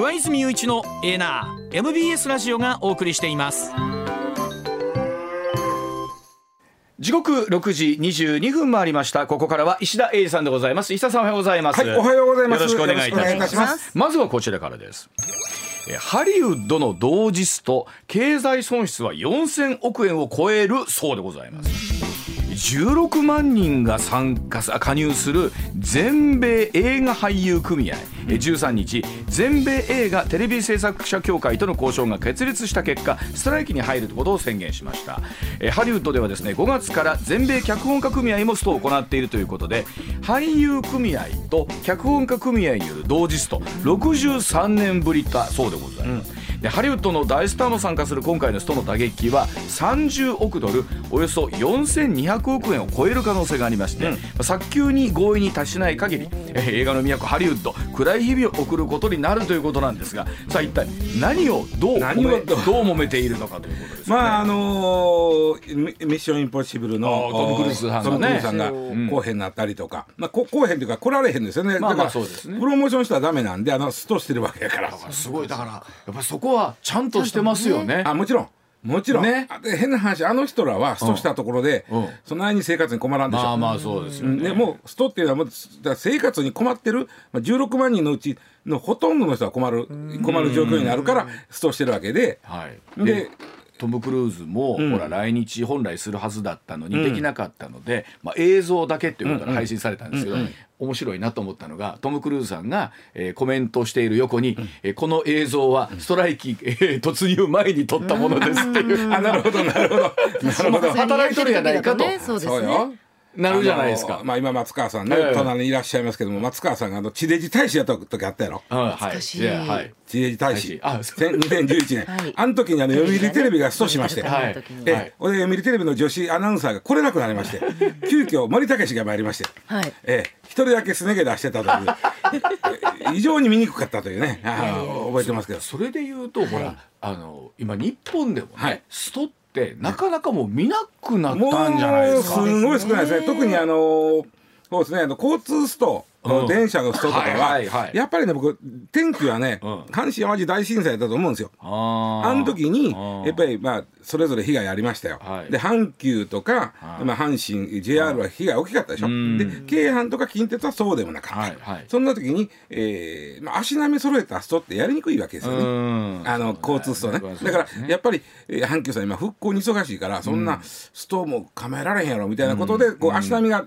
上泉雄一のエーナー MBS ラジオがお送りしています。時刻6時22分回りました。ここからは石田英二さんでございます。石田さんおはようございます。はいおはようございます。よろしくお願いいたします。ます。まずはこちらからです。えハリウッドの同時スト経済損失は4000億円を超えるそうでございます16万人が参加加入する全米映画俳優組合。え13日全米映画テレビ制作者協会との交渉が決裂した結果ストライキに入ることを宣言しました。ハリウッドではですね5月から全米脚本家組合もストを行っているということで俳優組合と脚本家組合による同時スト63年ぶりだそうでございます、でハリウッドの大スターも参加する今回のストの打撃は30億ドルおよそ4200億円を超える可能性がありまして、まあ早急に合意に達しない限り、えー映画の都ハリウッド暗い日々を送ることになるということなんですがさあ一体何をどう何を揉めどう揉めているのかということですよね。まああのーミミッションインポッシブルのトムクルーズさんがね。さんが後編になったりとか、まあこ後編というか来られへんですよね。まあまあだからそうですね。プロモーションしたらダメなんであのストしてるわけやから。すごい。だからやっぱりそこはちゃんとしてますよね。あもちろん。もちろん、ね。変な話あの人らはストしたところで、うん。その間に生活に困らんでしょ、まあまあそうですよね。ね、もうストっていうのはもう生活に困ってる、まあ、16万人のうちのほとんどの人は困る困る状況になるからストしてるわけで、はい、ででトム・クルーズも、ほら来日本来するはずだったのにできなかったので、まあ、映像だけっていうことで配信されたんですけど、面白いなと思ったのがトム・クルーズさんが、えーコメントしている横に、えーこの映像はストライキ、えー突入前に撮ったものですっていう、あなるほどなるほど。働いとるやないかと。ね、そうですね。なるじゃないですか。まあ今松川さんね、ええ。隣にいらっしゃいますけども松川さんがあの地デジ大使やった時あったやろ。はい。地デジ大使。あそう。2011年、はい。あの時にあの読売テレビがストしまして、はい。えはい。俺読売テレビの女子アナウンサーが来れなくなりまして。急遽森武氏が参りまして、はい。ええ。一人だけすね毛出してたという え異常に見にくかったというね。ああ覚えてますけど。それで言うと、ほらあの今日本でもね、はい。ストってなかなかもう見なくなったんじゃないですか。すごい少ないですね。特にあのそうですね。あの交通スト、電車のストとかは,、やっぱりね僕天気はね、うん。阪神・淡路大震災だと思うんですよ。あの時にやっぱりまあそれぞれ被害ありましたよ。はい。で阪急とか、はい。まあ、阪神 JR は被害大きかったでしょ。ん。で京阪とか近鉄はそうでもなかった。はいはい。そんな時に、えーまあ、足並み揃えたストってやりにくいわけですよね。うん。あの交通ストね。だからやっぱり、えー阪急さん今復興に忙しいからそんなストも構えられへんやろみたいなことで、こう足並みが、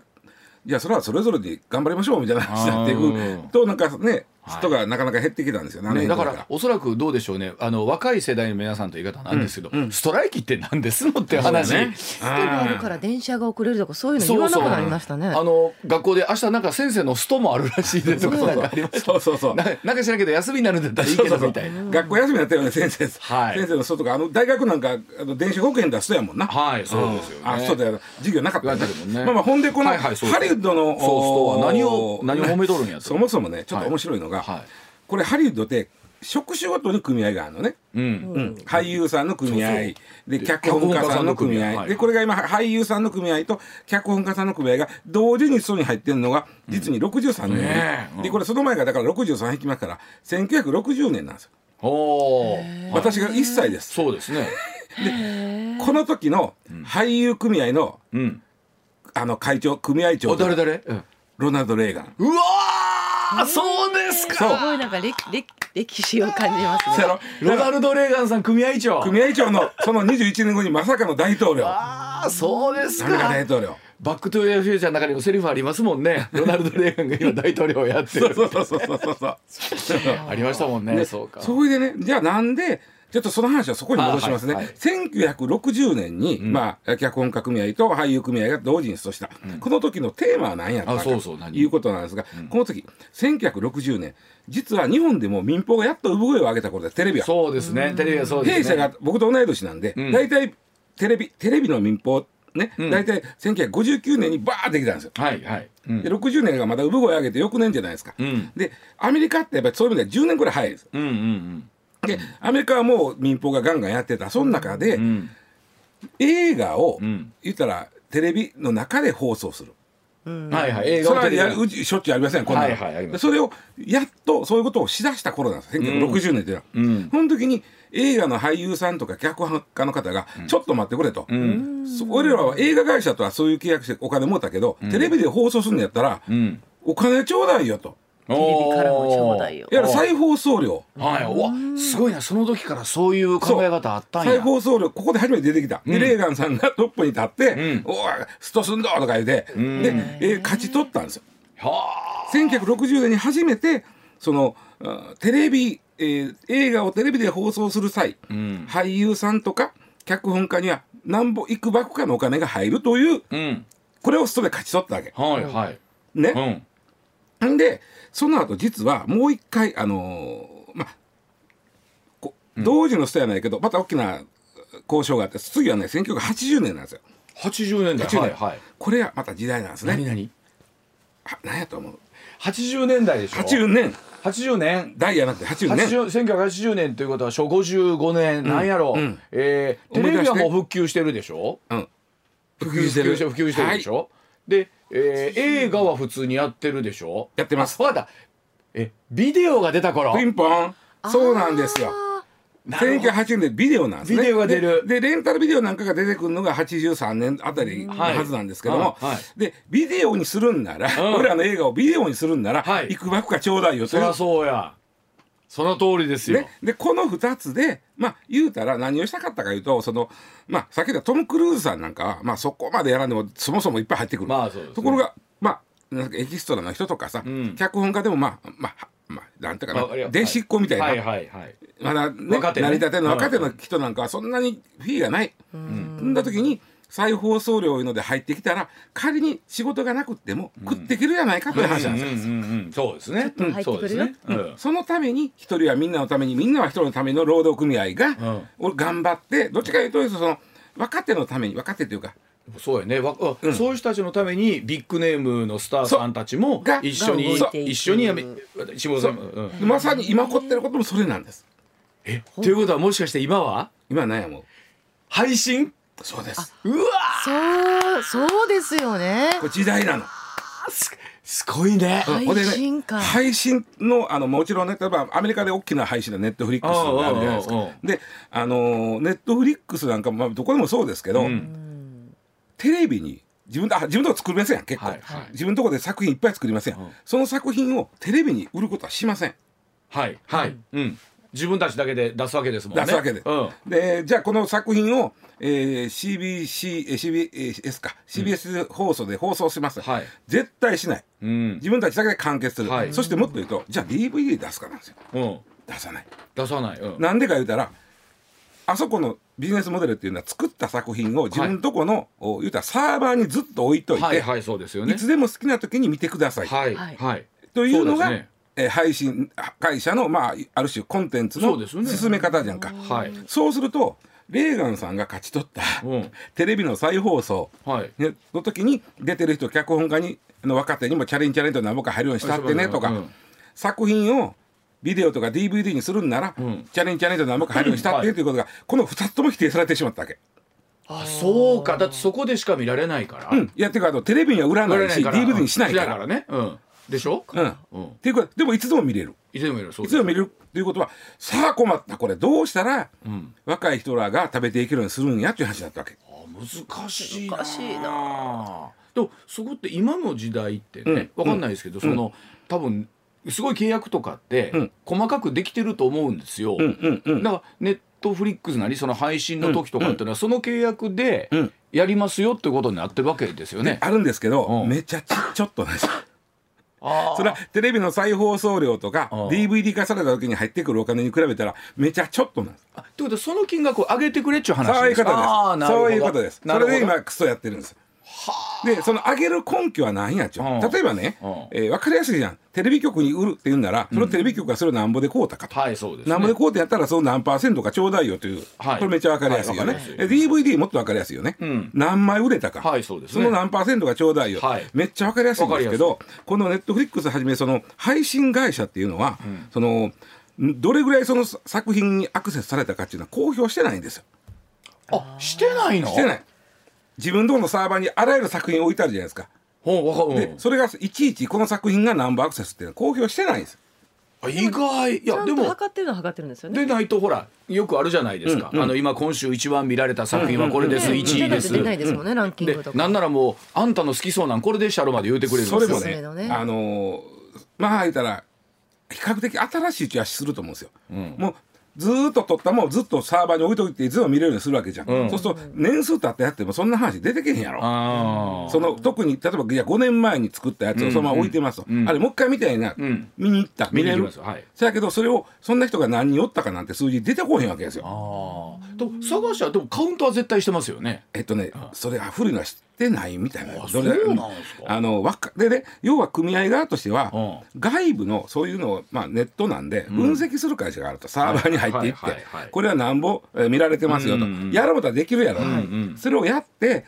じゃあそれはそれぞれで頑張りましょうみたいな話になっていうんくとなんかねストがなかなか減ってきたんですよね。だからおそらくどうでしょうね。あの若い世代の皆さんという言い方なんですけど、ストライキって何ですのって話、そうだね。ストがあるから電車が遅れるとかそういうの言わなくなりましたね。あの学校で明日なんか先生のストもあるらしいですとか。なんかありました。そうそうそう。ななんか知らんけど休みになるんだったらいいけど。みたいな。学校休みだったよね先生、はい。先生のストとかあの大学なんかあの電子保険出すとやもんな。はいそうですよね。あそうだよ。授業なかったよ言われたけどね。まあまあほんでこのハリウッドのそうストは何を何を褒めとるんやと。そもそもねちょっと面白いのが、はい。これハリウッドって職種ごとに組合があるのね。うん。うん。俳優さんの組合。そうそう。でで脚本家さんの組合。でこれが今俳優さんの組合と脚本家さんの組合が同時にストに入ってるのが実に63年、ねえ。うんでこれその前がだから63引きますから1960年なんですよ。おー。私が1歳です。そうですね。この時の俳優組合のうん。あの会長組合長お誰誰？うんロナルド・レーガン。うわーそうですか。すごいなんか歴歴歴史を感じますね。ロナルド・レーガンさん組合長。組合長のその21年後にまさかの大統領ああそうですか。大統領？バックトゥーフューチャーの中にもセリフありますもんね。ロナルド・レーガンが今大統領をやってる。そうそうそうそうそうそう ありましたもんね。でそうか。それでねじゃあなんでちょっとその話はそこに戻しますね。あはいはい。1960年に、ん。まあ、脚本家組合と俳優組合が同時にストした、この時のテーマは何やったあかそうそう何？ということなんですが、この時、1960年、実は日本でも民放がやっと産声を上げた頃で、テレビは。そうですね。テレビはそうですね。弊社が僕と同い年なんで、ん。大体テレビ、テレビの民放、ね、ん。大体1959年にバーってきたんですよ。はいはい、うん。で60年がまだ産声を上げて翌年じゃないですか。ん。で、アメリカってやっぱりそういう意味では10年ぐらい早いです。うんうんで、アメリカはもう民放がガンガンやってた、その中で、うん。うん映画を、ん。言ったらテレビの中で放送する。はいはい映画それはやるうちしょっちゅうありませんこんなの、はいはいそれをやっとそういうことをしだした頃なんです。1960年っていうのは、うん。その時に映画の俳優さんとか脚本家の方が「ちょっと待ってくれと」そ俺らは映画会社とはそういう契約してお金もうたけど、テレビで放送するんやったら、ん。お金ちょうだいよと。テレビからもちょうだいよ。いわゆる再放送料。はい、すごいな。その時からそういう考え方あったんや。再放送料ここで初めて出てきた、でレーガンさんがトップに立って「ん。おいストすんど!」とか言って、で、えー勝ち取ったんですよ。は1960年に初めてそのあテレビ、えー映画をテレビで放送する際、ん。俳優さんとか脚本家にはなんぼいくばくかのお金が入るというあうん。これをストで勝ち取ったわけ。はいはい。ね、うんん。でその後実はもう一回あのーまあこ同時のストやないけどまた大きな交渉があって次はね1980年なんですよ。80年代。80年。はいはい。これはまた時代なんですね。何何？あ何やと思う？80年代でしょ？80年。80年？代やなくて80年。80 1980年ということは初55年。なんやろ、うん。えーテレビはもう復旧してるでしょ？うん。普及してる普及してる。でしょ、で、えー映画は普通にやってるでしょ？やってます。あわかった。えビデオが出た頃？ピンポン。そうなんですよ。なるほど。1980年でビデオなんですね。ビデオが出る。ででレンタルビデオなんかが出てくるのが83年あたりのはずなんですけども、はい。はい。でビデオにするんなら、うん。俺らの映画をビデオにするんなら、はい。い、くばくかちょうだいよという。そりゃそうやその通りですよ、ね、でこの2つでまあ言うたら何をしたかったかいうとそのまあさっき言ったトム・クルーズさんなんかは、まあ、そこまでやらんでもそもそもいっぱい入ってくる、まあね。ところがまあなんかエキストラの人とかさ、ん。脚本家でもまあまあまあなんていうかな弟子っ子みたいな、はいはいはい。まだ、ね、成り立ての若手の人なんかはそんなにフィーがない。んだ時に再放送料いうので入ってきたら仮に仕事がなくっても食っていけるやないかという話なんですよ。うんうんうんそうですね。と入ってくるよ。そうですね。うん。そのために一人はみん。なのためにみんなは一人のための労働組合が、頑張ってどっちかというとその若手のために若手というかそうやね。わあん。そういう人たちのためにビッグネームのスターさんたちもが一緒に一緒にやめ下村さんもう。ん。まさに今起こってることもそれなんです。えということはもしかして今は？今何やもう。配信？そうです。うわそうそうですよね。これ時代なの。すすごいね。配信か。配信のあのもちろんね例えばアメリカで大きな配信のネットフリックスがあるじゃないですうんうんうんか。であのーネットフリックスなんかも、まあ、どこでもそうですけど、テレビに自分自分のとこ作りませんやん結構、はいはい。自分のとこで作品いっぱい作りません、その作品をテレビに売ることはしません。はい。はい。うん自分たちだけで出すわけですもんね。出すわけで、うん。でじゃあこの作品を、えー、CBC えー CBS か。CBS 放送で放送します、はい。絶対しない。うん。自分たちだけで完結する、はい。そしてもっと言うとじゃあ DVD 出すかなんですよ。うん。出さない。出さない。うん。なんでか言うたらあそこのビジネスモデルっていうのは作った作品を自分のとこの、お言うたらサーバーにずっと置いといて、はいはいそうですよね。いつでも好きな時に見てください、はい。はい。はい。というのがえー配信会社の、まあ、ある種コンテンツの進め方じゃんか。はい。そうするとレーガンさんが勝ち取った、うん。テレビの再放送はい。ねの時に出てる人脚本家にの若手にもチャレンジチャレンジと何ぼか入るようにしたってねとか、うん。作品をビデオとか DVD にするんなら、ん。チャレンジチャレンジと何ぼか入るようにしたってはい。ということが、この2つとも否定されてしまったわけ。あそうか。だってそこでしか見られないから。うん、いやっていうかあのテレビには売らないし DVD にしないから。らね。うんでしょ？うん。うん。っていうことでもいつでも見れる。いつでもいる。そういつでも見れるっていうことはさあ困った。これどうしたら、ん。若い人らが食べていけるようにするんやっていう話だったわけ。あ難しいな難しいなでもそこって今の時代ってね、うん。わかんないですけど、その多分すごい契約とかって、うん。細かくできてると思うんですよ、うんうんうん。だからネットフリックスなりその配信の時とかっていうのは、その契約でうん。やりますよってことになってるわけですよね、あるんですけど、うん。めちゃちちょっとねそれはテレビの再放送料とか DVD 化された時に入ってくるお金に比べたらめちゃちょっとなんです。あってことはその金額を上げてくれっちゅう話そういうことです。そういうことです。それで今クソやってるんですでその上げる根拠は何やっちゅう。うん。例えばね、うん。えー分かりやすいじゃん。テレビ局に売るって言うんならそのテレビ局がそれをなんぼで買うたかと、はいそうですね。なんぼで買うてやったらその何パーセントかちょうだいよという、はい。これめっちゃ分かりやすいよね、はいわかりえ DVD もっと分かりやすいよね、ん。何枚売れたか、はいそうですね。の何パーセントがちょうだいよ、はい。めっちゃ分かりやすいんですけどこのネットフリックスはじめその配信会社っていうのは、そのどれぐらいその作品にアクセスされたかっていうのは公表してないんですよ。あしてないの？してない自分のとこのサーバーにあらゆる作品置いてあるじゃないですか。ほうわかるでそれがいちいちこの作品がナンバーアクセスっていうのは公表してないんです意外。いやでも。測ってるのは測ってるんですよね。でないとほらよくあるじゃないですか、あの今今週一番見られた作品はこれです、ね1位です。出ないですもんねランキンでグとか。なんならもうあんたの好きそうなんこれでシャロまで言うてくれるんですよ。それもねねあのーまあ言ったら比較的新しい気はすると思うんですよ、もうずーっと撮ったもんずっとサーバーに置いといていつでも見れるようにするわけじゃん、そうすると年数経ってやってもそんな話出てけへんやろ。あその特に例えばいや5年前に作ったやつをそのまま置いてますと、あれもう一回見たいな、ん。見に行った見れる。見に行きます。はい。そやけどそれをそんな人が何人おったかなんて数字出てこへんわけですよ。あー。と探しはでもカウントは絶対してますよね。えっとね、それは古いのはてないみたいな。あそうなんですか？あのわかでね、要は組合側としては、う外部のそういうのを、まあ、ネットなんで分析する会社があると、サーバーに入っていって、これはなんぼ、えー見られてますよと、やることはできるやろと、んそれをやって、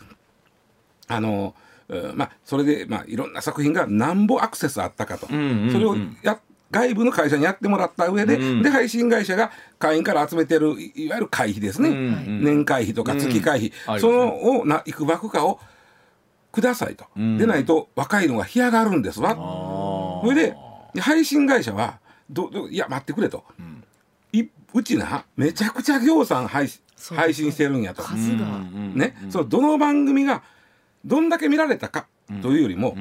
あの、うんまあ、それで、まあ、いろんな作品がなんぼアクセスあったかと、それをや外部の会社にやってもらった上で、で配信会社が会員から集めてるいいわゆる会費ですね、ん年会費とか月会費、うん。そのをないくばくかをくださいと、でないと若いのが干上がるんですわ。それでで配信会社はどどいや待ってくれと、いうちなめちゃくちゃ業産配信そう配信してるんやと、数が、ね、そのどの番組がどんだけ見られたかというよりも、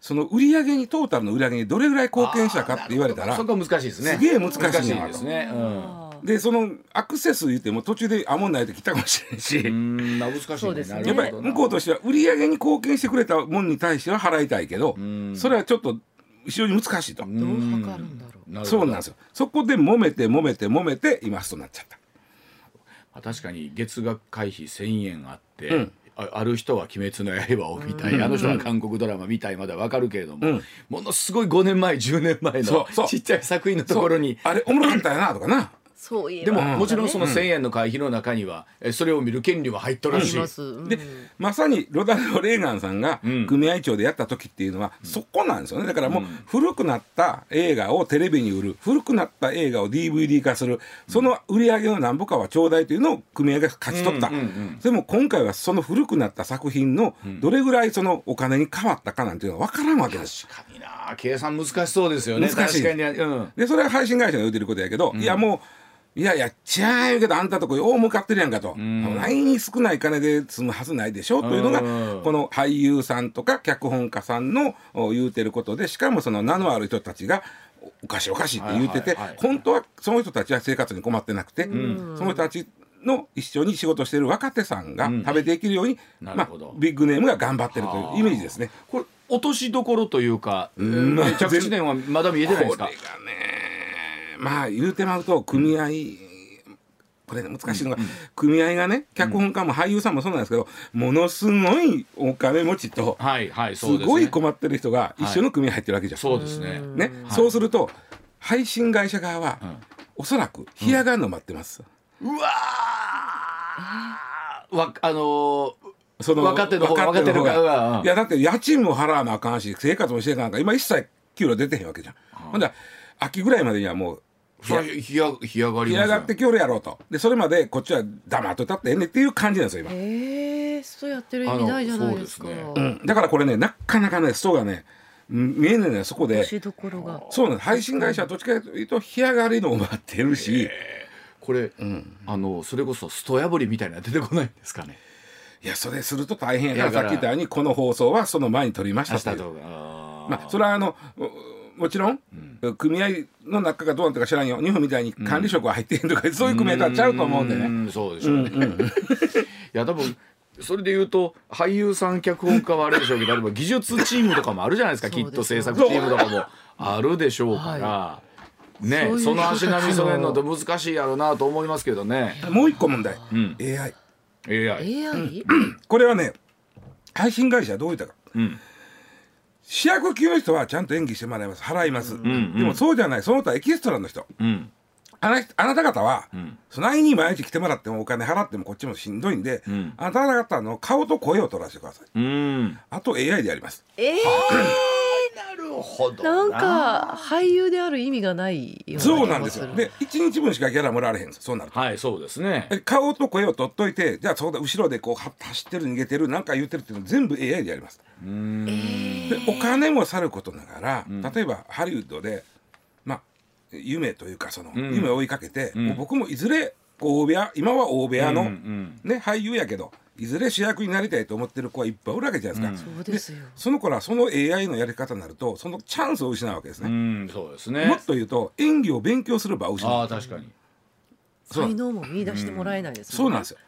その売り上げにトータルの売り上げにどれぐらい貢献したかって言われたらそこは難しいですね。すげえ難しいな難しいですね。うんでそのアクセス言っても途中であもんないと来たかもしれないし、うん難しいね。そうですね。やっぱり向こうとしては売り上げに貢献してくれたもんに対しては払いたいけど、それはちょっと非常に難しいと、どう測るんだろう。なるほど。そうなんですよ。そこで揉めて揉めて揉めて今ストになっちゃった。まあ確かに月額会費1,000円あって、うん。あある人は「鬼滅の刃」を見たい、あの人は韓国ドラマ見たいまでは分かるけれども、うん。ものすごい5年前10年前のちっちゃい作品のところに。あれおもろかったよなとかなそういえでも、ばもちろんその1,000円の会費の中には、えそれを見る権利は入っとるし、うん。でまさにロダルド・レーガンさんがん。組合長でやった時っていうのは、そこなんですよね。だからもう古くなった映画をテレビに売る古くなった映画を DVD 化するその売り上げのなんぼかはちょうだいというのを組合が勝ち取った、うんうんうんでも今回はその古くなった作品のどれぐらいそのお金に変わったかなんていうのは分からんわけです。確かにな。計算難しそうですよね。難しい。確かに、うん、でそれは配信会社が言うてることやけど、いやもういやいやちゃうけどあんたとこ大向かってるやんかと、ないに少ない金で済むはずないでしょというのが、うん。この俳優さんとか脚本家さんのお言うてることでしかもその名のある人たちがおおかしいおかしいって言ってて、本当はその人たちは生活に困ってなくて、その人たちの一緒に仕事してる若手さんが食べていけるように、まあなるほど、ビッグネームが頑張ってるというイメージですね。これ落としどころというか、ん。まあえー着地点はまだ見えてないですか？これがねまあ言うてまうと組合、これ難しいのが、組合がね脚本家も俳優さんもそうなんですけど、ものすごいお金持ちとはいはいすごい困ってる人が一緒の組合入ってるわけじゃん。そうですね。ね、そうすると配信会社側は、おそらく干上がるの待ってます。うわー。わあのーその若手の方若手の方若手の方が。がいやだって家賃も払わなあかんし生活もしていかなあかん今一切給料出てへんわけじゃん。ほんだら秋ぐらいまでにはもうそれは干上がりますよ。干上がってきおるやろうと。でそれまでこっちは黙っといたってええねっていう感じなんですよ今、えー、そうやってる意味ないじゃないですか。あのそううん、だからこれねなかなかねストがねうん見えないのよそこで。押しどころが。そうなんです。配信会社はどっちかというと干上がりのを待ってるし、これ、あのそれこそスト破りみたいなの出てこないんですかね。いやそれすると大変やからさっき言ったようにこの放送はその前に撮りましたとまあそれはあのうもちろん、組合の中がどうなったか知らんよ。日本みたいに管理職は入ってへんとか、そういう組合とはちゃうと思うんでね、んそうでしょうね、いや多分それで言うと俳優さん脚本家はあれでしょうけど例えば技術チームとかもあるじゃないですか。きっと制作チームとかも。あるでしょうから。ねそういうその足並み揃えるのって難しいやろうなと思いますけどね。もう一個問題、ん。AI AI。AI? これはね配信会社はどういったか、ん主役級の人はちゃんと演技してもらいます。払います、んでもそうじゃない。その他エキストラの人。うん。あなあなた方は、ん。そないに毎日来てもらってもお金払ってもこっちもしんどいんで、ん。あなた方の顔と声を取らせてください。うん。あと AI でやります。えー、なるほどな。んか俳優である意味がないような気そうもなんですよ。で1日分しかギャラもらわれへんそうなると。はいそうですね。え顔と声を取っといてじゃあそうだ後ろでこうは走ってる逃げてるなんか言ってるっていうの全部 AI でやりますでお金もさることながら、例えばハリウッドでまあ夢というかその、ん。夢を追いかけて、もう僕もいずれ大部屋今は大部屋の、うんうんね、俳優やけどいずれ主役になりたいと思ってる子はいっぱいおるわけじゃないですか、そうですよ。その子らその AI のやり方になるとそのチャンスを失うわけですうね、んそうですね。もっ。と言うと演技を勉強する場を失う。ああ確かに。才能も見出してもらえないですそうなんですよ。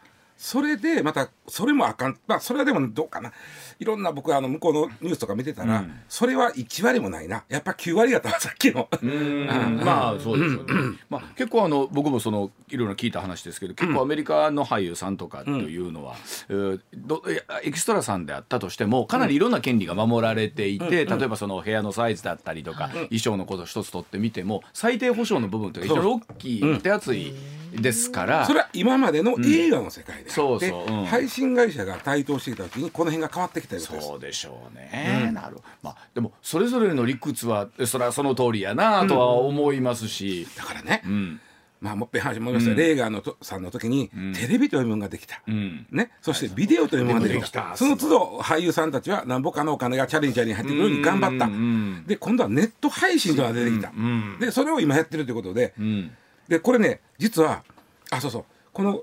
それでまたそれもあかん。まあそれはでもどうかな。いろんな僕あの向こうのニュースとか見てたら、それは1割もないな。やっぱ9割やったわ さっきの。うん。まあそうですよね。まあ結構あの僕もそのいろいろ聞いた話ですけど結構アメリカの俳優さんとかというのは、えーどいやエキストラさんであったとしてもかなりいろんな権利が守られていて、例えばその部屋のサイズだったりとか、衣装のこと一つ取ってみても最低保障の部分というか非常に大きい手厚いですから。それは今までの映画の世界でそうそううん。配信会社が台頭してきた時にこの辺が変わってきたようです。そうでしょうね、なるまあでもそれぞれの理屈はそれはその通りやなとは思いますし、だからね、ん。まあもっぺん話戻りました、レーガーのとさんの時に、テレビというものができた、ん。ね、そしてビデオというものができた。た。その都度俳優さんたちは何ぼかのお金がチャレンジャーに入ってくるように頑張った、ん。で今度はネット配信というのが出てきた、でそれを今やってるということで、ん。でこれね実はあそうそう。この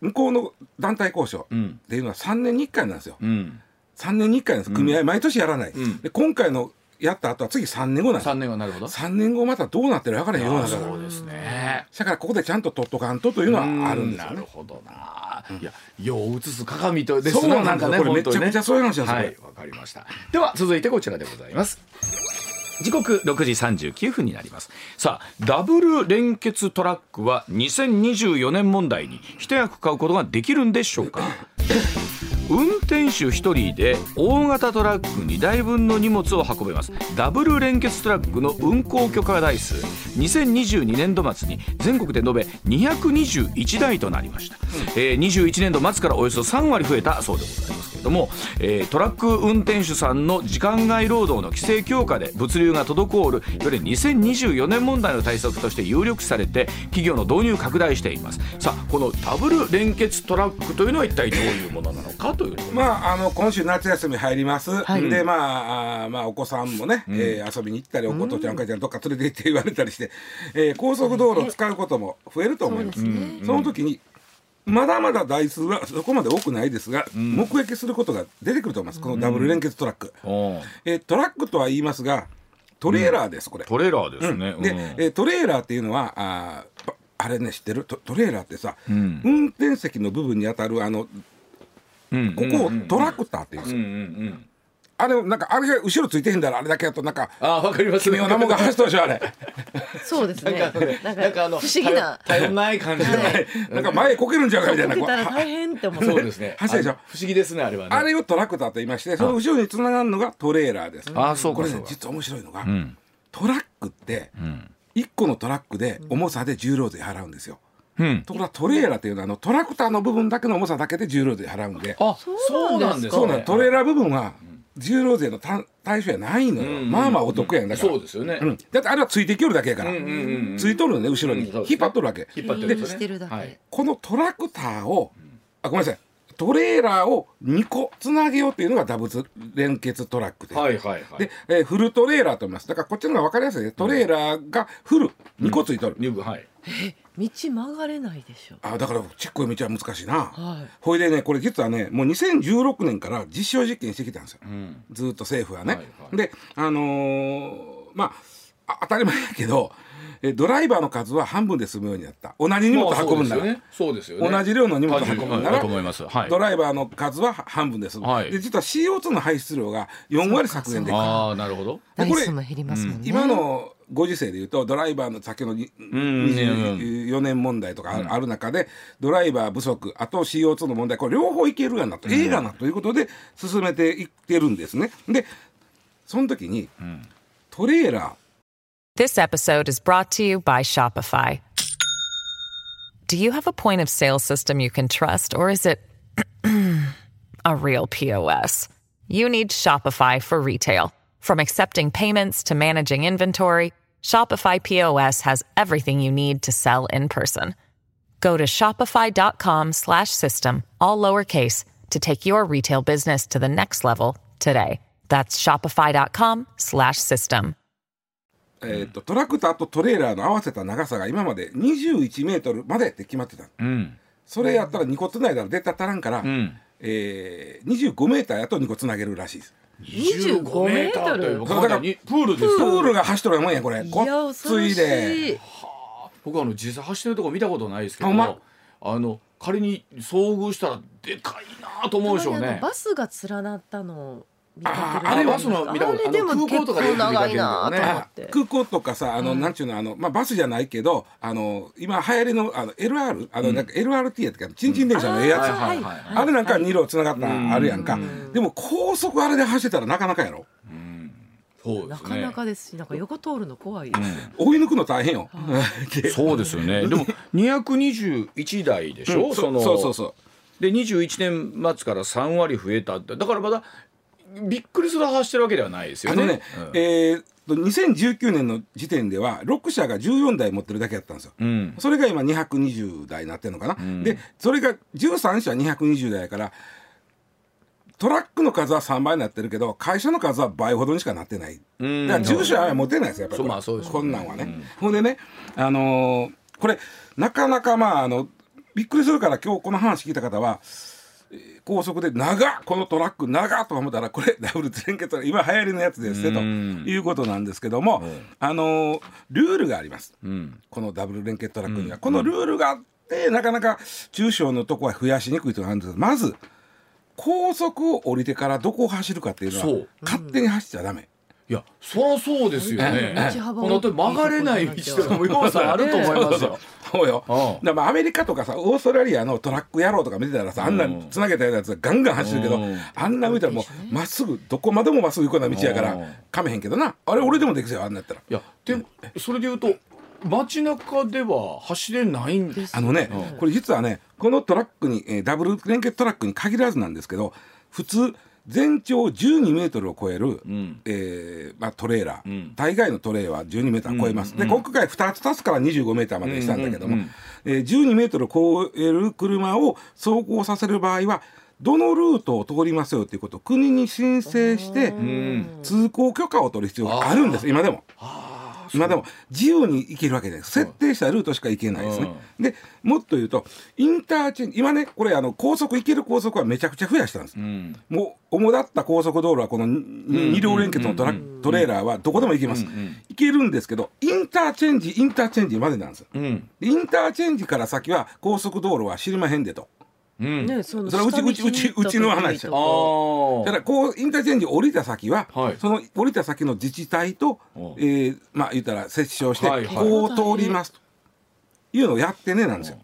向こうの団体交渉ん。っていうのは3年に1回なんですよ、うん、3年に1回なんです。組合毎年やらない、ん。で今回のやった後は次3年後なんです。3年はなるほど。3年後またどうなってるか分からへん世の中がそうですね。だからここでちゃんと取っとかんとというのはあるんですよね。なるほどな、いや世を映す鏡とですそうななんんかねこれめちゃくちゃそういう話なんですよはいわかりました。では続いてこちらでございます時刻6時39分になります。さあダブル連結トラックは2024年問題に一役買うことができるんでしょうか？運転手1人で大型トラック2台分の荷物を運べます。ダブル連結トラックの運行許可台数。2022年度末に全国で延べ221台となりました、えー21年度末からおよそ3割増えたそうでございますけれども、えートラック運転手さんの時間外労働の規制強化で物流が滞るいわゆる2024年問題の対策として有力視されて企業の導入拡大しています。さあこのダブル連結トラックというのは一体どういうものなのかというまあ、あの今週夏休み入ります、でまああーまあお子さんもね、えー遊びに行ったりお父ちゃんお母ちゃんどっか連れて行って言われたりして、えー高速道路を使うことも増えると思います。そね。その時にまだまだ台数はそこまで多くないですが、目撃することが出てくると思います。このダブル連結トラック、おーえートラックとは言いますがトレーラーです、これ。トレーラーですね、で、うん。えートレーラーっていうのはああれね知ってる？トトレーラーってさ、ん。運転席の部分に当たるあのうんここをトラクターって言うんですよ。うんうんうん。あれなんかあれが後ろついてへんだらあれだけやとなんかあーわかります。奇妙なもんが走ったでしょあれ。そうですね。なんかあの不思議な。頼りない感じの。なんか前こけるんちゃうかみたいな。こけたら大変って思う。そうですね。走るでしょ？あ不思議ですねあれはね。あれをトラクターと言いましてその後ろにつながるのがトレーラーです。あーそうかこれ実は面白いのが、ん。トラックってん。一個のトラックで重さで重量税払うんですよ。うん。ところがトレーラーっていうのはあのトラクターの部分だけの重さだけで重量税払うんで。あそうなんですか？そうなんね。トレーラー部分は重量税の対対象やないのよ、うん。まあまあお得やんだから。そうですよね。うん、だってあれはついてきよるだけやから、うんうんうんついとるのね後ろに、引っ張っとるわけ。引っ張ってるだけ。はい。このトラクターをあごめんなさい。トレーラーを2個つなげようっていうのがダブル連結トラックで、はいはいはい。で、えーフルトレーラーと言います。だからこっちの方が分かりやすいね。トレーラーがフル2個ついとる、入部はい。道曲がれないでしょ。あだからちっこい道は難しいな、はい。ほいでねこれ実はねもう2016年から実証実験してきたんですよ、ん。ずーっと政府はね。はいはい。であのーまああ当たり前やけどえドライバーの数は半分で済むようになった。同じ荷物運ぶんなら、まあそうですよね。そうですよね同じ量の荷物運ぶんならだと思います。はい。ドライバーの数は半分で済む、はい。で実は CO2 の排出量が4割削減できるああなるほど。これ数も減りますもんね。今のご時世でいうとドライバーの先のにん24年問題とかある中でドライバー不足あと CO2 の問題これ両方いけるがなと、ええがなということで進めていってるんですね。でその時に、トレーラー This episode is brought to you by Shopify. Do you have a point of sale system you can trust, or is it a real POS? You need Shopify for retail. From accepting payments to managing inventory, Shopify POS has everything you need to sell in person. Go to shopify.com/system all lowercase to take your retail business to the next level today. That's shopify.com/system. えーとトラクターとトレーラーの合わせた長さが今まで21メートルまでって決まってた、うんそれやったら2個つないだら出た足らんから、んえー、25メーターやと2個つなげるらしいです 25メートル。という僕はにプールですよ。プールが走っとるもんやこれ。いこやっついで。僕あの実際走ってるとこ見たことないですけどあの仮に遭遇したらでかいなと思うでしょうね。バスが連なったのを見かけるあれバスの見たことあれでもあの空港とかで長いなと思ねって。空港とかさあの、なんちゅうのあの、まあ、バスじゃないけどあの今流行りのあの LR あの、なんか LRT やってかチンチン電車のええやつ、あれなんか2両つながったのあるやんか、でも高速あれで走ってたらなかなかやろ？そうですね。なかなかですしなんか横通るの怖い、追い抜くの大変よ、で そうですよね。でも221台でしょ、うん。そのそうそうそう。で21年末から3割増えたって。だからまだびっくりする走ってるわけではないですよね。あのね、うん。えーっと2019年の時点では6社が14台持ってるだけやったんですよ。うん。それが今220台になってるのかな、でそれが13社220台やからトラックの数は3倍になってるけど会社の数は倍ほどにしかなってない、ん。だから10社は持てないですよやっぱりまあね。こんなんはね、ほんでねあのーこれなかなかまああのびっくりするから今日この話聞いた方はえー高速で長っこのトラック長っと思ったらこれ ダブル連結今流行りのやつですねとうん。いうことなんですけども、あのールールがあります。うん。このダブル連結トラックには、このルールがあってなかなか中小のとこは増やしにくいというのがあるんです。けどまず高速を降りてからどこを走るかっていうのは勝手に走っちゃダメ。いやそりゃそうですよね。この後曲がれない道とかも要素あると思いますよ。そうよ。うアメリカとかさオーストラリアのトラック野郎とか見てたらさあんなつなげたやつがガンガン走るけど、うん。あんな見たらもうまっすぐどこまでもまっすぐ行くような道やからうん。かめへんけどな。あれ俺でもできるよあんなやったら。いやでもそれで言うと街中では走れないんですあのね、うん。これ実はねこのトラックに、えーダブル連結トラックに限らずなんですけど普通全長12メートルを超える、ん。えーまあ、トレーラー、ん。大概のトレーは12メーター超えます、うん。で今回2つ足すから25メーターまでしたんだけども、うんうんうんえー12メートルを超える車を走行させる場合はどのルートを通りますよということを国に申請してん。通行許可を取る必要があるんです今でも。今でも自由に行けるわけじゃない設定したルートしか行けないですね。でもっと言うとインターチェンジ今ねこれあの高速行ける高速はめちゃくちゃ増やしたんです。うん。もう主だった高速道路はこの2両連結のトラトレーラーはどこでも行けます。行けるんですけどインターチェンジインターチェンジまでなんです。インターチェンジから先は高速道路は知りまへんでと。うん。ねそのそれはうちうちうちうちの話。だか。らこうインターチェンジ降りた先は、はい。その降りた先の自治体とお、えーまあ言ったら折衝して、はいはい。こう通りますと。いうのをやってねなんですよ。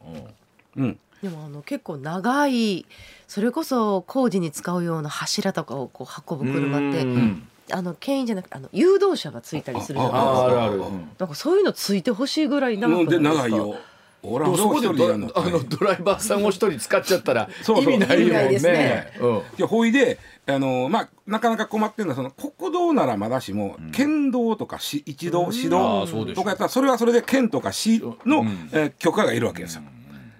うん、でもあの結構長いそれこそ工事に使うような柱とかをこう運ぶ車ってうん。あの牽引じゃなくてあの誘導車がついたりするじゃあないですか。あるある。うん。なんかそういうのついてほしいぐらい長うんでくないですか？長いよ。俺でもそこでドは一人でやるのあのドライバーさんを一人使っちゃったら そうそう。意味ないよね。ね。うん。でほいであのまあなかなか困ってるのはその国道ならまだしも、県道とか市一道市あ道とかやったらそれはそれで県とか市の、うん。えー許可がいるわけですよ。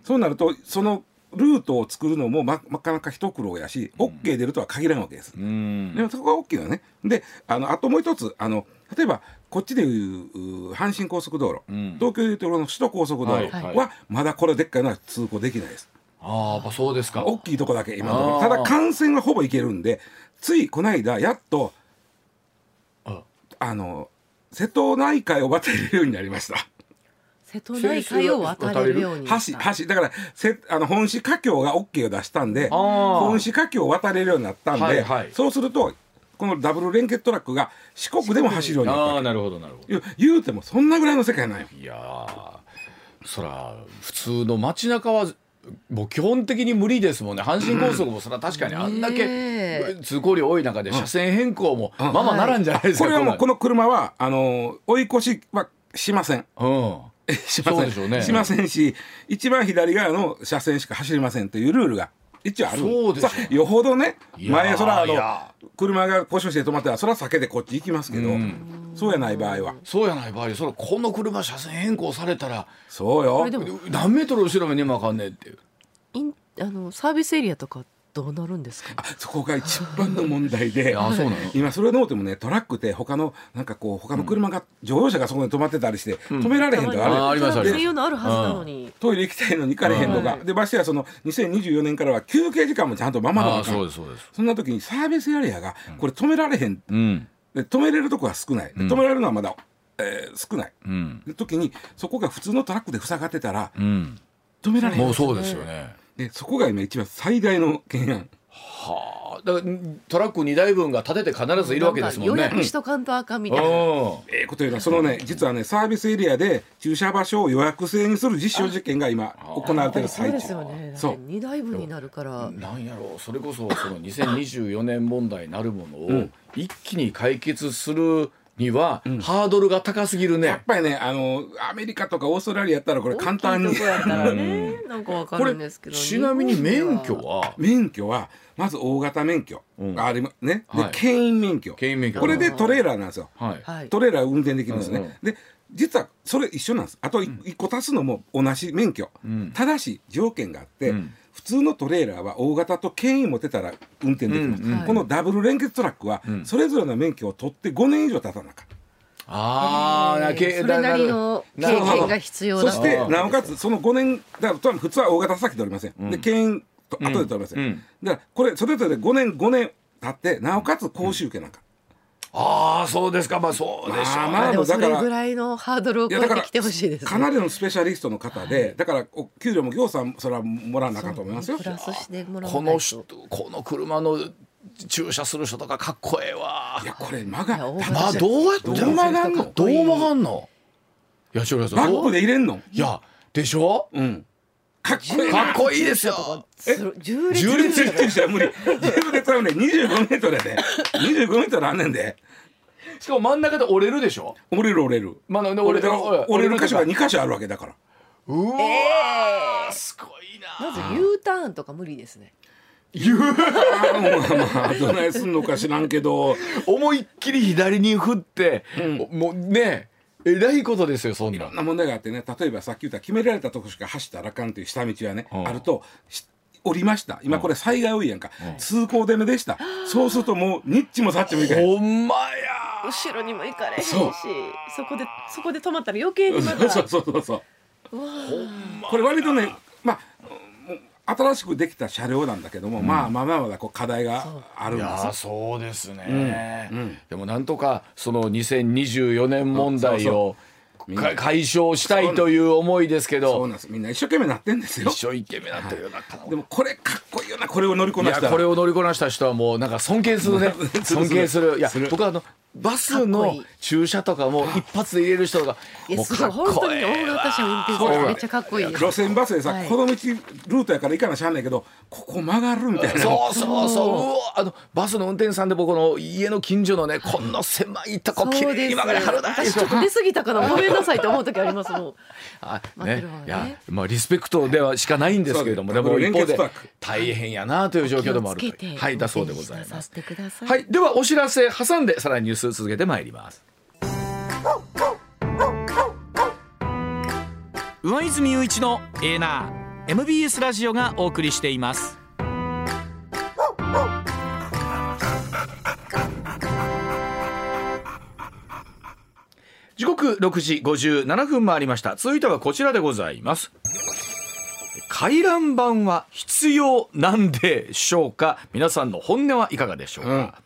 そうなるとそのルートを作るのもまなかなか一苦労やし、OK 出るとは限らんわけです。うん。でもそこが大きいのね。であのあともう一つあの例えばこっちでいうう阪神高速道路、ん。東京でいうところの首都高速道路はいはまだこれでっかいのは通行できないです。ああやっぱそうですか。大きいとこだけ今のところ。あー。ただ幹線はほぼ行けるんでついこの間やっとあ。あの瀬戸内海を渡れるようになりました。瀬戸内海を渡れるように橋橋。だからせあの本市華僑が OK を出したんで本市華僑を渡れるようになったんで、はいはい。そうするとこのダブル連結トラックが四国でも走るようになったああなるほどなるほど。いや言うてもそんなぐらいの世界なんよ。いやーそら普通の街中はもう基本的に無理ですもんね。阪神高速もそれは確かにあんだねけえ。通行量多い中で車線変更もまあまあならんじゃないですかこれはもうこのの車はあの追い越しはしません。うん。しません。そうでしょうね。しませんし一番左側の車線しか走りませんというルールが一応ある。そうでしょさよほどね前そらあの車が故障して止まったらそら避けてこっち行きますけど、そうやない場合は。そうやない場合それこの車車線変更されたらそうよ。何メートル後ろにもあかんねんっていう。インあのサービスエリアとかどうなるんですか？あそこが一番の問題で あそうなの？今それのうてもねトラックって他のなんかこう他の車が、乗用車がそこに止まってたりして、止められへんとかあるあーありますあります。専用のあるはずなのに。トイレ行きたいのに行かれへんとか、はいでましてやその2024年からは休憩時間もちゃんと守らなあああかんそうですそうです。そんな時にサービスエリアがこれ止められへん、うん。で止めれるとこは少ない、で止められるのはまだ、えー少ない、うん。で時にそこが普通のトラックで塞がってたらうん。止められへん。もうそうですよねでそこが今一番最大の懸案。はあ。だからトラック2台分が立てて必ずいるわけですもんね。予約しとかんとあかんみたいな。うん。ええこと言うのはそのね実はねサービスエリアで駐車場所を予約制にする実証実験が今行われてるそうです最中よねそう。二台分になるから。なんやろ。うそれこそその2024年問題なるものを一気に解決するにはハードルが高すぎるね。やっ。ぱりねあのアメリカとかオーストラリアやったらこれ簡単に。大きいとこやったらねなんかわかるんですけどちなみに免許は？免許はまず大型免許がありますね、ではい。牽引免許。牽引免許。これでトレーラーなんですよ。はい。はい。トレーラー運転できるんですね、うんうん。で実はそれ一緒なんです。あと一個足すのも同じ免許、ん。ただし条件があって、うん普通のトレーラーは大型と牽引持てたら運転できます、うんうんこのダブル連結トラックはそれぞれの免許を取って5年以上経たなあかんああ、なけそれなりの経験が必要だそしてなおかつその5年だから普通は大型先取りません、で牽引と後で取りません、うん。だからこれそれぞれ5年5年経ってなおかつ講習受けなんか、ああ、そうですか。まあそうでしょう。まあまあでもそれだからぐらいのハードルを超えてきてほしいですね。かなりのスペシャリストの方で、だからお給料も行さんそれはもらわなあかんと思いますよ。プラスしてもらわこないと。の人、この車の駐車する人とかかっこええわ。い。やこれ間がいや大だ型あ、どうやってどう曲がんのどう曲がんの？いや、違う。バックで入れんの？いや、でしょ？うんかっこいい。かっこいいですよ。重列重列10列じゃ無理。10列はね25メートルやで。25メートルあんねんで。しかも真ん中で折れるでしょ？折れる折れる。まあ、折れ折れる折れる箇所がに2箇所あるわけだから。うわー。すごいな。まず U ターンとか無理ですね。言うあーまあまあどないすんのか知らんけど。思いっきり左に振って、もうねえらいことですよそんな。んいろな問題があってね例えばさっき言った決められたとこしか走ったらあかんという下道はね、うん。あるとし降りました。今これ災害多いやんか、通行止めでした。そうするともうニッチもサッチもいかへん。ほんまや後ろにも行かれへんしそう。そこでそこで止まったら余計にまた そうそうそうそう。これ割とねまあ新しくできた車両なんだけども、まあまあまあまだこう課題があるんいですやそうですね、うん。うん。でもなんとかその2024年問題を解消したいという思いですけど。そうなんです。みんな一生懸命なってんですよ。一生懸命なってるようなでもこれかっこいいよな。これを乗りこいなしたこれを乗りこなした人はもうなんか尊敬するね。尊敬する。いや僕はあのバスかっのこいい。駐車とかも一発で入れる人がもうすごい。本当に大型車運転するめっちゃかっこいい。路線バスでさ、はい。この道ルートやから行かなしゃあないけどここ曲がるみたいな。そうそうそう。あのバスの運転手さんで僕の家の近所のねこんな狭いとこ綺麗に曲がりはるな私ちょっと出過ぎたかなごめんなさいって思う時ありますもん。あね。ね。いやまあリスペクトではしかないんですけれどもでも一方で大変やなという状況でもあるはいだそうでございます。はいではお知らせ挟んでさらにニュース続けてまいります。上泉雄一のエーナー MBS ラジオがお送りしています。時刻6時57分回りました。続いてはこちらでございます。回覧板は必要なんでしょうか？皆さんの本音はいかがでしょうか、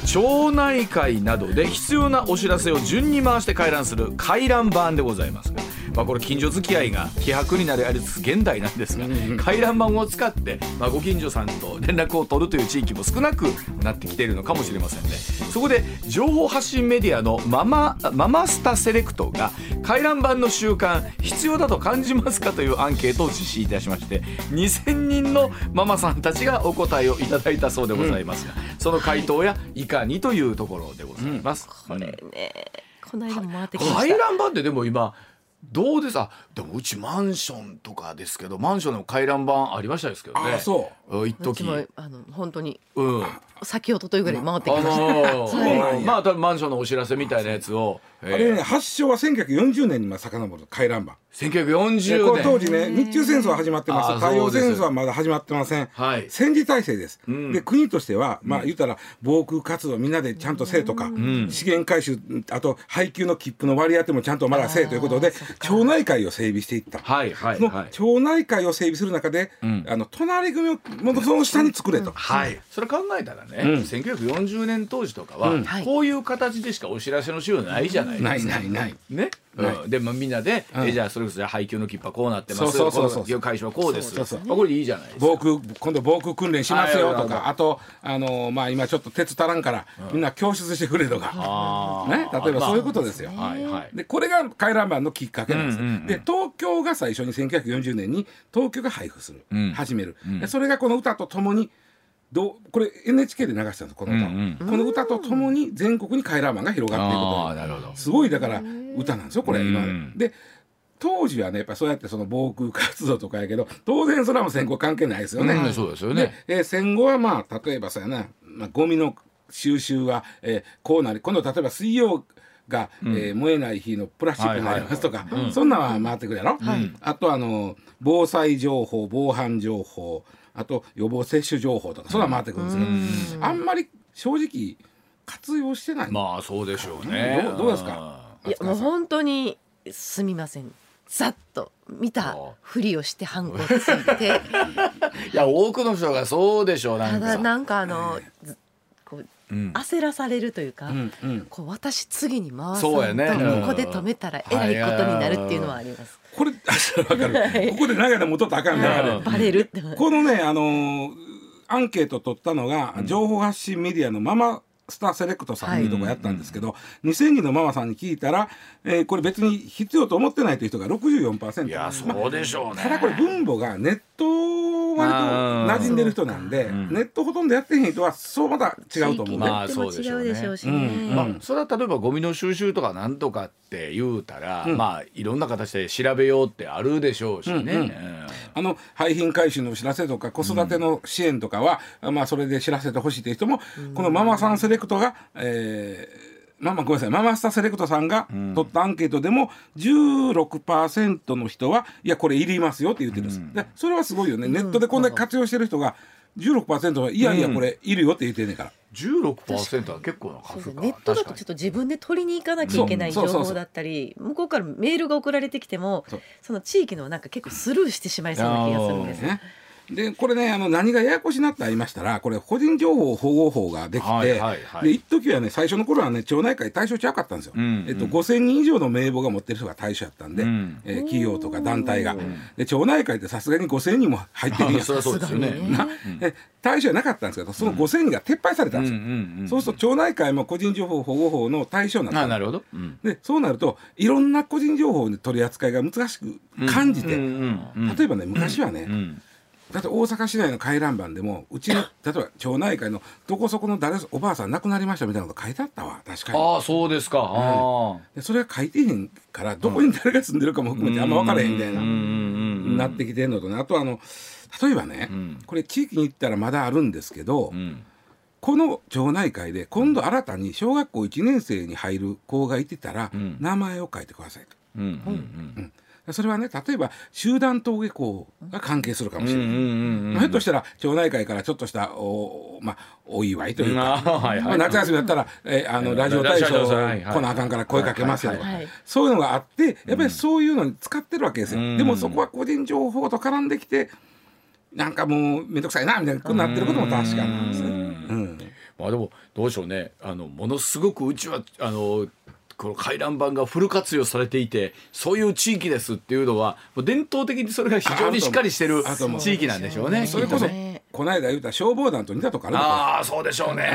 町内会などで必要なお知らせを順に回して回覧する回覧板でございますまあ、これ近所付き合いが希薄になりありつつ現代なんですが回覧板を使って、まあ、ご近所さんと連絡を取るという地域も少なくなってきているのかもしれませんね。そこで情報発信メディアのママママスタセレクトが回覧板の習慣必要だと感じますかというアンケートを実施いたしまして2000人のママさんたちがお答えをいただいたそうでございますが、その回答やいかにというところでございます。これねこの間も回ってきま回した。覧板ってでも今どうです？かでもうちマンションとかですけどマンションの回覧板ありましたですけどね。あそう。一時。あの本当に。うん先ほどというぐらい回ってきあました、のー はいまあ多分マンションのお知らせみたいなやつを、えー。あれね発祥は1940年にまあ遡る回覧板で1940これ当年時ね日中戦争は始まってます。太陽戦争はまだ始まってません、はい。戦時体制です、ん。で国としてはまあ言ったら防空活動みんなでちゃんとせえとか、資源回収あと配給の切符の割り当てもちゃんとまだせえということで町内会を整備していった、はいはいそのはい。町内会を整備する中で、あの隣組をものその下に作れと、はい、それ考えたらね、うん。1940年当時とかは、こういう形でしかお知らせの資料ないじゃないですか。ないないない。ね、うん、で、まあ、みんなで、うん。えじゃあそれこそじゃあ配給の切符はこうなってますそうそうそうそう。会社はこうです。そうそうまあこれいいじゃないですか。防空今度防空訓練しますよとかあとあのまあ今ちょっと鉄足らんから、みんな教室してくれとか、ね、例えばそういうことですよ。はいはい。でこれが回覧板のきっかけなんです、うんうんうんで東京が最初に1940年に東京が配布する、うん。始める、でそれがこの歌とともにどうこれ NHK で流したんですこの歌。を、うんこの歌とともに全国に回覧板が広がっていくとすごいだから歌なんですよこれ、今うん。で当時はねやっぱそうやってその防空活動とかやけど当然それはもう戦後関係ないですよね。うんそうですよね。で、えー戦後はまあ例えばそうやな、まあ、ゴミの収集は、えーこうなり今度例えば水曜が、えー燃えない日のプラスチックになりますとか、そんなんは回ってくるやろ、あとあの防災情報防犯情報あと予防接種情報とかそんなん回ってくるんですけど、あんまり正直活用してない、まあそうでしょうね。どうどうですか？いやもう本当にすみません。ざっと見たふりをしてハンコついて。いや多くの人がそうでしょうなたんか。だなんかあのずこううん焦らされるというか、うんうん。こう私次に回さそうやんね。ここで止めたらえらいことになるっていうのはあります。これあわかる。ここで長いの持っとったらあかんみたい。バレるって。このね、あのーアンケート取ったのが、情報発信メディアのママスターセレクトさんというとこやったんですけど、2000人のママさんに聞いたら、えーこれ別に必要と思ってないという人が64%。いやそうでしょうね。ただこれ分母がネット割と馴染んでる人なんで、ん。ネットほとんどやってへん人はそうまた違うと思うね。まあ地域によっても違うでしょうしね。うん。まあ、それは例えばゴミの収集とかなんとかって言うたら、うん。まあいろんな形で調べようってあるでしょうしね。うん。うんあの廃品回収のお知らせとか子育ての支援とかは、まあそれで知らせてほしいという人も、このママさんセレクトが、えーママごめんなさい。ママスタセレクトさんが取ったアンケートでも16%の人はいやこれいりますよって言ってるんです、でそれはすごいよね。ネットでこんなに活用してる人が16%はいやいやこれいるよって言ってんねんから、16%は結構な数か。ネットだとちょっと自分で取りに行かなきゃいけない情報だったり向こうからメールが送られてきてもその地域のなんか結構スルーしてしまいそうな気がするんですよ。ね。でこれねあの何がややこしになってありましたらこれ個人情報保護法ができて、はいはいはい。で一時はね最初の頃はね町内会対象ちゃうかったんですよ、んえっと、5,000人以上の名簿が持ってる人が対象やったんで、ん。えー企業とか団体が、で町内会ってさすがに5,000人も入ってるや。ん そりゃそうですよね。対象じゃなかったんですけどその5,000人が撤廃されたんですよ、うんうんうんそうすると町内会も個人情報保護法の対象になったんですあなるほど。うん。でそうなるといろんな個人情報の取り扱いが難しく感じて、うんうんうん例えばね昔はね、うんだって大阪市内の回覧板でもうちの 例えば町内会のどこそこの誰おばあさん亡くなりましたみたいなこと書いてあったわ確かに。ああそうですか。あでそれは書いてへんからどこに誰が住んでるかも含めてあんま分からへんみたいな、なってきてんのとね。あとはあの例えばね、ん。これ地域に行ったらまだあるんですけど、うん。この町内会で今度新たに小学校1年生に入る子がいてたら、ん。名前を書いてくださいと。うん。うんそれはね例えば集団登下校が関係するかもしれない。うんうんうんうんひょっとしたら町内会からちょっとしたお,、まあ、お祝いというか、はいはい。まあ夏休みだったら、えあのうんラジオ体操来なあかんから声かけますよそういうのがあってやっぱりそういうのに使ってるわけですよ。うん。でもそこは個人情報と絡んできてなんかもう面倒くさいなみたいなことになってることも確かなんですね。うん。うん。まあでもどうでしょうね。あのものすごくうちはあのこの回覧板がフル活用されていてそういう地域ですっていうのは伝統的にそれが非常にしっかりしてる地域なんでしょうね。それこそこの間言った消防団と似たとかああそうでしょうね。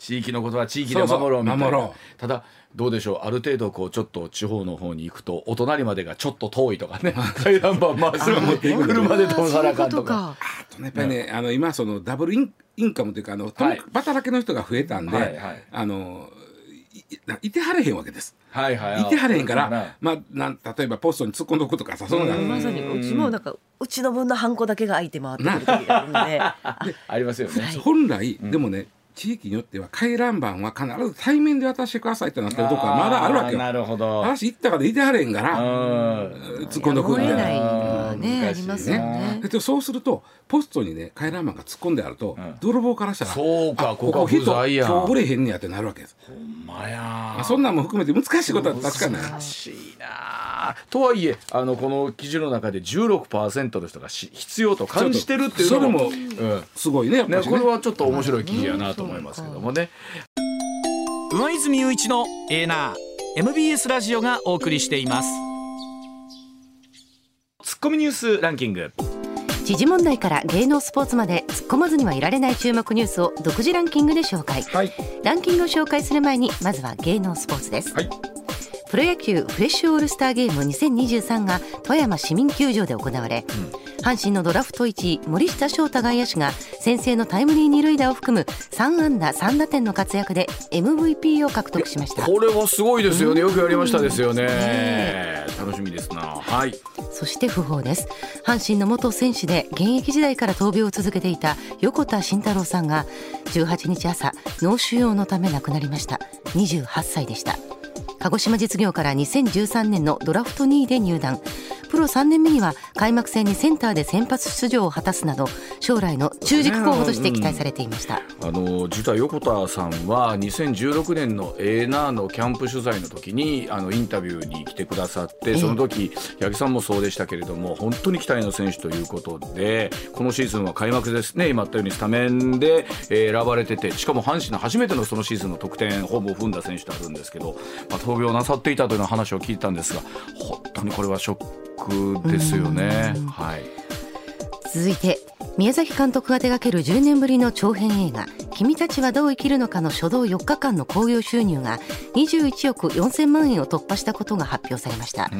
地域のことは地域で守ろうみたいな。ただどうでしょう。ある程度こうちょっと地方の方に行くとお隣までがちょっと遠いとかね。回覧板まっすぐ持って車で通さなあかんとか。あとねやっぱりね、あの今そのダブルインインカムというかあの、はい。働きの人が増えたんで、あのいいてはれへんわけです。はいはい。いてはれへんから、まあ、なん例えばポストに突っ込んどくとかさそういうのが。あるまさにうちもなんかうちの分のハンコだけが開いて回ってくる時があるんで。あ ありますよね。本来、でもね地域によっては回覧板は必ず対面で渡してくださいってなってるとこはまだあるわけよ。なるほど。話行ったからいてはれへんからうん。突っ込んどくみたいな。ねうんありますよね。でそうするとポストにね回覧板が突っ込んであると、ん。泥棒からしたらそうかあここは不在や。ん今日売れへんねやってなるわけです、まや。まあ、そんなんも含めて難しいことは確かにない難しいな。とはいえあのこの記事の中で16%の人がし必要と感じてるっていうのも。それもうん。すごいねやっぱね、しねこれはちょっと面白い記事やなと思いますけどもね。上泉雄一のエーナー MBS ラジオがお送りしています。ツッコミニュースランキング。時事問題から芸能スポーツまで突っ込まずにはいられない注目ニュースを独自ランキングで紹介、はい。ランキングを紹介する前にまずは芸能スポーツです、はい。プロ野球フレッシュオールスターゲーム2023が富山市民球場で行われ、阪神のドラフト1位森下翔太外野手が先制のタイムリー二塁打を含む3安打3打点の活躍で MVP を獲得しました。これはすごいですよね。よくやりましたですよね。ね楽しみですな。はい。そして訃報です。阪神の元選手で現役時代から闘病を続けていた横田慎太郎さんが18日朝脳腫瘍のため亡くなりました。28歳でした。鹿児島実業から2013年のドラフト2位で入団プロ3年目には開幕戦にセンターで先発出場を果たすなど将来の中軸候補として期待されていました。あの実は横田さんは2016年のエーナーのキャンプ取材の時にあのインタビューに来てくださってその時八木さんもそうでしたけれども本当に期待の選手ということでこのシーズンは開幕ですね。今言ったようにスタメンで、えー選ばれててしかも阪神の初めてのそのシーズンの得点ホームを踏んだ選手であるんですけど、まあ、闘病なさっていたという話を聞いたんですが本当にこれはショックですよね。はい。続いて宮崎監督が手掛ける10年ぶりの長編映画「君たちはどう生きるのか」の初動4日間の興行収入が21億4000万円を突破したことが発表されました、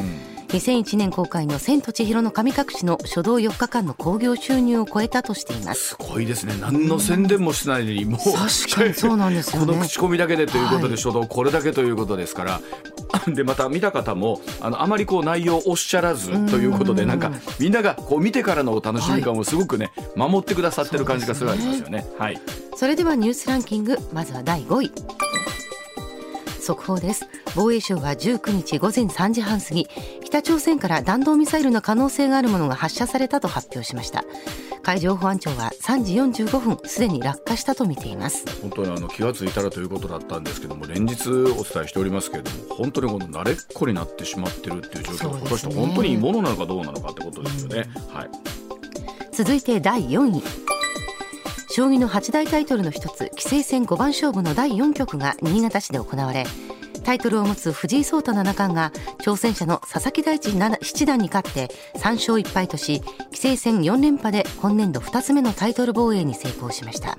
2001年公開の「千と千尋の神隠し」の初動4日間の興行収入を超えたとしています。すごいですね。何の宣伝もしてないのにもう確かにそうなんですよね。この口コミだけでということではい。初動これだけということですから。でまた見た方もあのあまりこう内容をおっしゃらずということでなんかみんながこう見てからのお楽しみ感をすごくね守ってくださってる感じがするありますよね。はい。それではニュースランキングまずは第5位速報です。防衛省は19日午前3時半過ぎ北朝鮮から弾道ミサイルの可能性があるものが発射されたと発表しました。海上保安庁は3時45分すでに落下したと見ています。本当にあの気がついたらということだったんですけども連日お伝えしておりますけれども本当にこの慣れっこになってしまってるっていう状況そうですね。果たして本当にいいものなのかどうなのかってことですよね。はい。続いて第4位将棋の八大タイトルの一つ棋聖戦五番勝負の第4局が新潟市で行われタイトルを持つ藤井聡太七冠が挑戦者の佐々木大地七七段に勝って3勝1敗とし棋聖戦4連覇で今年度2つ目のタイトル防衛に成功しました。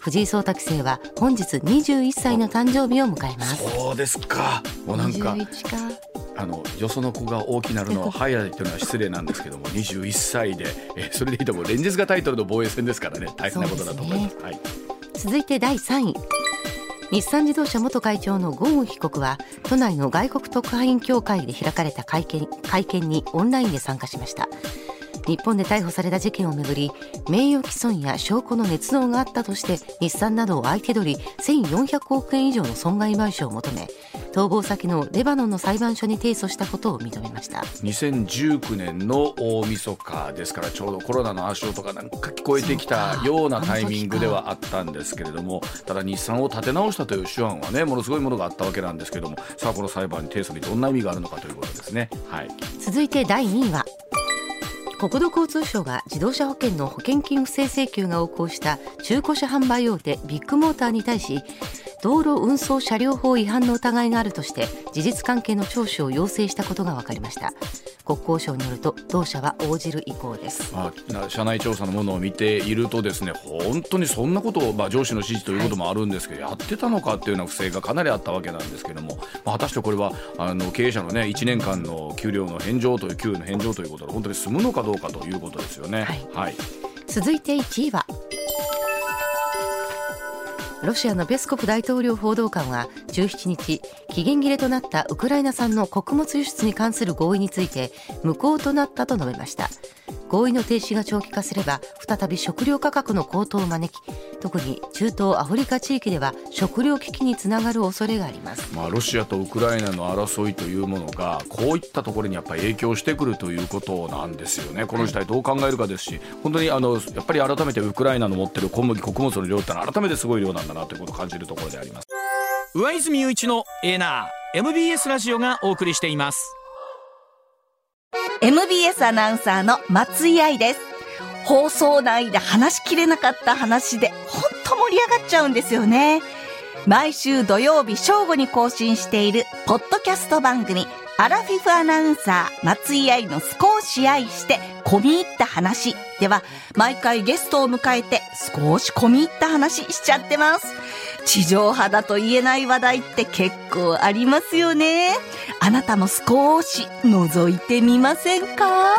藤井聡太棋聖は本日21歳の誕生日を迎えます。そうですか。もうなんか21かあのよその子が大きなるのは早いというのは失礼なんですけども21歳で、えーそれでいても連日がタイトルの防衛戦ですからね。大変なことだと思います。はい。続いて第3位。日産自動車元会長のゴーン被告は都内の外国特派員協会で開かれた会見会見にオンラインで参加しました日本で逮捕された事件をめぐり名誉毀損や証拠の捏造があったとして日産などを相手取り1400億円以上の損害賠償を求め逃亡先のレバノンの裁判所に提訴したことを認めました2019年の大晦日ですからちょうどコロナの足音がなんか聞こえてきたようなタイミングではあったんですけれどもただ日産を立て直したという手腕はねものすごいものがあったわけなんですけれどもさあこの裁判に提訴にどんな意味があるのかということですね。はい続いて第2位は国土交通省が自動車保険の保険金不正請求が横行した中古車販売大手ビッグモーターに対し道路運送車両法違反の疑いがあるとして事実関係の聴取を要請したことが分かりました。国交省によると同社は応じる意向です。まあ、社内調査のものを見ているとですね本当にそんなことを、まあ、上司の指示ということもあるんですけど、やってたのかっていうような不正がかなりあったわけなんですけども、まあ、果たしてこれはあの経営者のね1年間の給料の返上という給与の返上ということで本当に済むのかどうかということですよね。はい。はい。続いて1位はロシアのペスコフ大統領報道官は17日期限切れとなったウクライナ産の穀物輸出に関する合意について無効となったと述べました。合意の停止が長期化すれば再び食料価格の高騰を招き特に中東アフリカ地域では食料危機につながる恐れがあります。まあ、ロシアとウクライナの争いというものがこういったところにやっぱり影響してくるということなんですよね、この事態どう考えるかですし、本当にあのやっぱり改めてウクライナの持ってる小麦、穀物の量ってのは改めてすごい量なんだなということを感じるところであります。上泉雄一のエナー MBS ラジオがお送りしています MBS アナウンサーの松井愛です。放送内で話しきれなかった話で、ほんと盛り上がっちゃうんですよね。毎週土曜日正午に更新している、ポッドキャスト番組、アラフィフアナウンサー、松井愛の少し愛して、込み入った話。では、毎回ゲストを迎えて、少し込み入った話しちゃってます。地上波だと言えない話題って結構ありますよね。あなたも少し覗いてみませんか？